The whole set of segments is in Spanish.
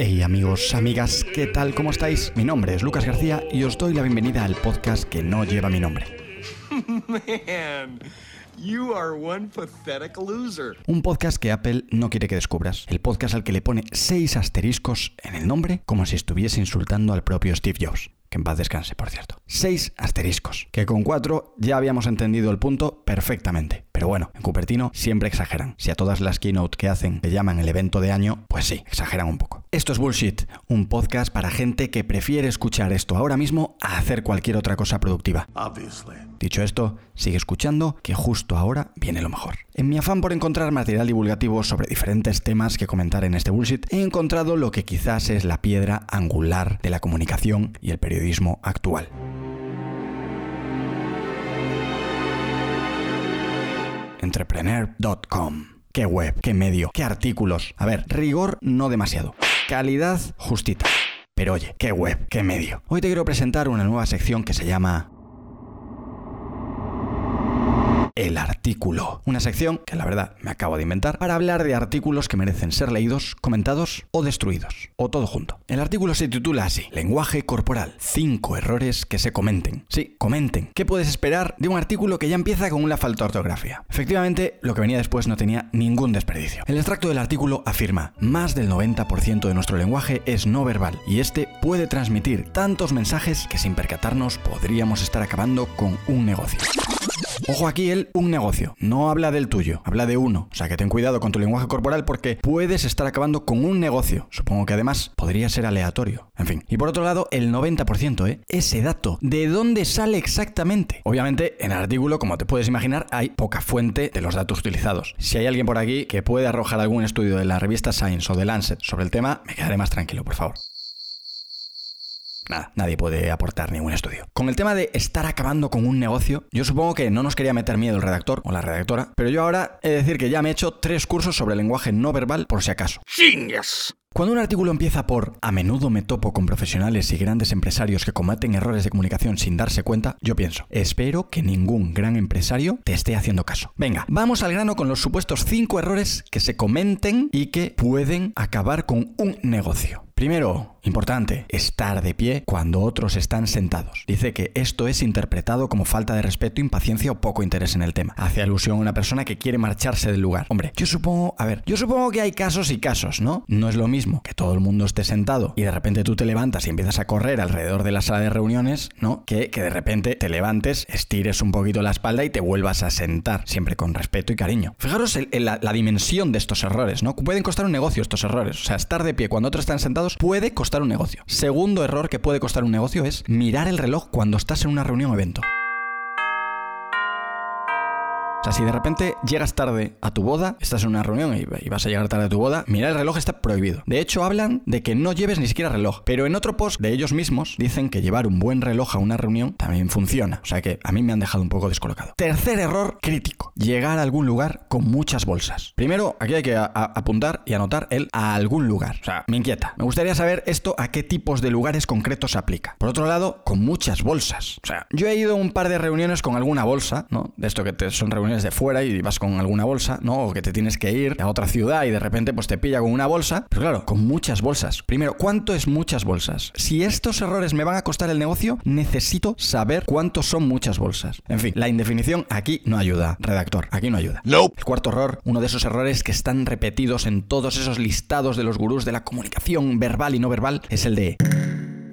Hey amigos, amigas, ¿qué tal? ¿Cómo estáis? Mi nombre es Lucas García y os doy la bienvenida al podcast que no lleva mi nombre. Man, you are one pathetic loser. Un podcast que Apple no quiere que descubras. El podcast al que le pone seis asteriscos en el nombre como si estuviese insultando al propio Steve Jobs. Que en paz descanse, por cierto. Seis asteriscos. Que con cuatro ya habíamos entendido el punto perfectamente. Pero bueno, en Cupertino siempre exageran. Si a todas las keynote que hacen le llaman el evento de año, pues sí, exageran un poco. Esto es Bullshit, un podcast para gente que prefiere escuchar esto ahora mismo a hacer cualquier otra cosa productiva. Obviously. Dicho esto, sigue escuchando que justo ahora viene lo mejor. En mi afán por encontrar material divulgativo sobre diferentes temas que comentar en este bullshit, he encontrado lo que quizás es la piedra angular de la comunicación y el periodismo actual. Entrepreneur.com. ¿Qué web? ¿Qué medio? ¿Qué artículos? A ver, rigor no demasiado. Calidad justita. Pero oye, ¿qué web? ¿Qué medio? Hoy te quiero presentar una nueva sección que se llama el artículo. Una sección que la verdad me acabo de inventar para hablar de artículos que merecen ser leídos, comentados o destruidos. O todo junto. El artículo se titula así. Lenguaje corporal. Cinco errores que se comenten. Sí, comenten. ¿Qué puedes esperar de un artículo que ya empieza con una falta de ortografía? Efectivamente, lo que venía después no tenía ningún desperdicio. El extracto del artículo afirma, más del 90% de nuestro lenguaje es no verbal y este puede transmitir tantos mensajes que sin percatarnos podríamos estar acabando con un negocio. Ojo aquí el un negocio, no habla del tuyo, habla de uno. O sea que ten cuidado con tu lenguaje corporal porque puedes estar acabando con un negocio. Supongo que además podría ser aleatorio. En fin. Y por otro lado, el 90%, ¿eh? Ese dato, ¿de dónde sale exactamente? Obviamente, en el artículo, como te puedes imaginar, hay poca fuente de los datos utilizados. Si hay alguien por aquí que puede arrojar algún estudio de la revista Science o de Lancet sobre el tema, me quedaré más tranquilo, por favor. Nada, nadie puede aportar ningún estudio. Con el tema de estar acabando con un negocio, yo supongo que no nos quería meter miedo el redactor o la redactora, pero yo ahora he de decir que ya me he hecho tres cursos sobre lenguaje no verbal por si acaso. Genius. Cuando un artículo empieza por a menudo me topo con profesionales y grandes empresarios que cometen errores de comunicación sin darse cuenta, yo pienso, espero que ningún gran empresario te esté haciendo caso. Venga, vamos al grano con los supuestos cinco errores que se comenten y que pueden acabar con un negocio. Primero, importante, estar de pie cuando otros están sentados. Dice que esto es interpretado como falta de respeto, impaciencia o poco interés en el tema. Hace alusión a una persona que quiere marcharse del lugar. Hombre, yo supongo, a ver, yo supongo que hay casos y casos, ¿no? No es lo mismo que todo el mundo esté sentado y de repente tú te levantas y empiezas a correr alrededor de la sala de reuniones, ¿no? Que, que de repente te levantes, estires un poquito la espalda y te vuelvas a sentar, siempre con respeto y cariño. Fijaros en, la, la dimensión de estos errores, ¿no? Pueden costar un negocio estos errores. O sea, estar de pie cuando otros están sentados puede costar un negocio. Segundo error que puede costar un negocio es mirar el reloj cuando estás en una reunión o evento. O sea, si de repente llegas tarde a tu boda, estás en una reunión y vas a llegar tarde a tu boda, mirar el reloj está prohibido. De hecho, hablan de que no lleves ni siquiera reloj. Pero en otro post de ellos mismos dicen que llevar un buen reloj a una reunión también funciona. O sea que a mí me han dejado un poco descolocado. Tercer error crítico. Llegar a algún lugar con muchas bolsas. Primero, aquí hay que apuntar y anotar el a algún lugar. O sea, me inquieta. Me gustaría saber esto a qué tipos de lugares concretos se aplica. Por otro lado, con muchas bolsas. O sea, yo he ido a un par de reuniones con alguna bolsa, ¿no? De esto que son reuniones de fuera y vas con alguna bolsa, ¿no? O que te tienes que ir a otra ciudad y de repente pues te pilla con una bolsa. Pero claro, con muchas bolsas. Primero, ¿cuánto es muchas bolsas? Si estos errores me van a costar el negocio, necesito saber cuántos son muchas bolsas. En fin, la indefinición aquí no ayuda, redactor, aquí no ayuda. Nope. El cuarto error, uno de esos errores que están repetidos en todos esos listados de los gurús de la comunicación verbal y no verbal, es el de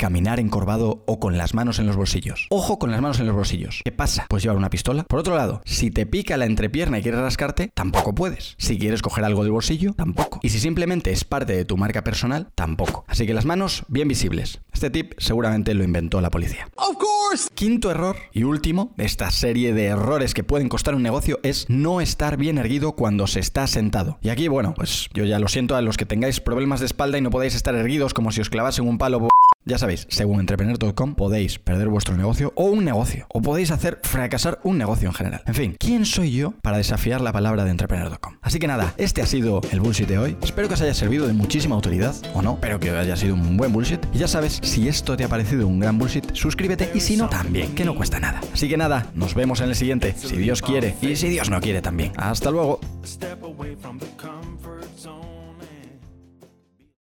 caminar encorvado o con las manos en los bolsillos. Ojo con las manos en los bolsillos. ¿Qué pasa? Puedes llevar una pistola. Por otro lado, si te pica la entrepierna y quieres rascarte, tampoco puedes. Si quieres coger algo del bolsillo, tampoco. Y si simplemente es parte de tu marca personal, tampoco. Así que las manos bien visibles. Este tip seguramente lo inventó la policía. Of course. Quinto error y último de esta serie de errores que pueden costar un negocio es no estar bien erguido cuando se está sentado. Y aquí, bueno, pues yo ya lo siento a los que tengáis problemas de espalda y no podáis estar erguidos como si os clavasen un palo. Ya sabéis, según entrepreneur.com podéis perder vuestro negocio o un negocio, o podéis hacer fracasar un negocio en general. En fin, ¿quién soy yo para desafiar la palabra de entrepreneur.com? Así que nada, este ha sido el bullshit de hoy. Espero que os haya servido de muchísima autoridad, o no, pero que haya sido un buen bullshit. Y ya sabes, si esto te ha parecido un gran bullshit, suscríbete y si no, también, que no cuesta nada. Así que nada, nos vemos en el siguiente, si Dios quiere y si Dios no quiere también. Hasta luego.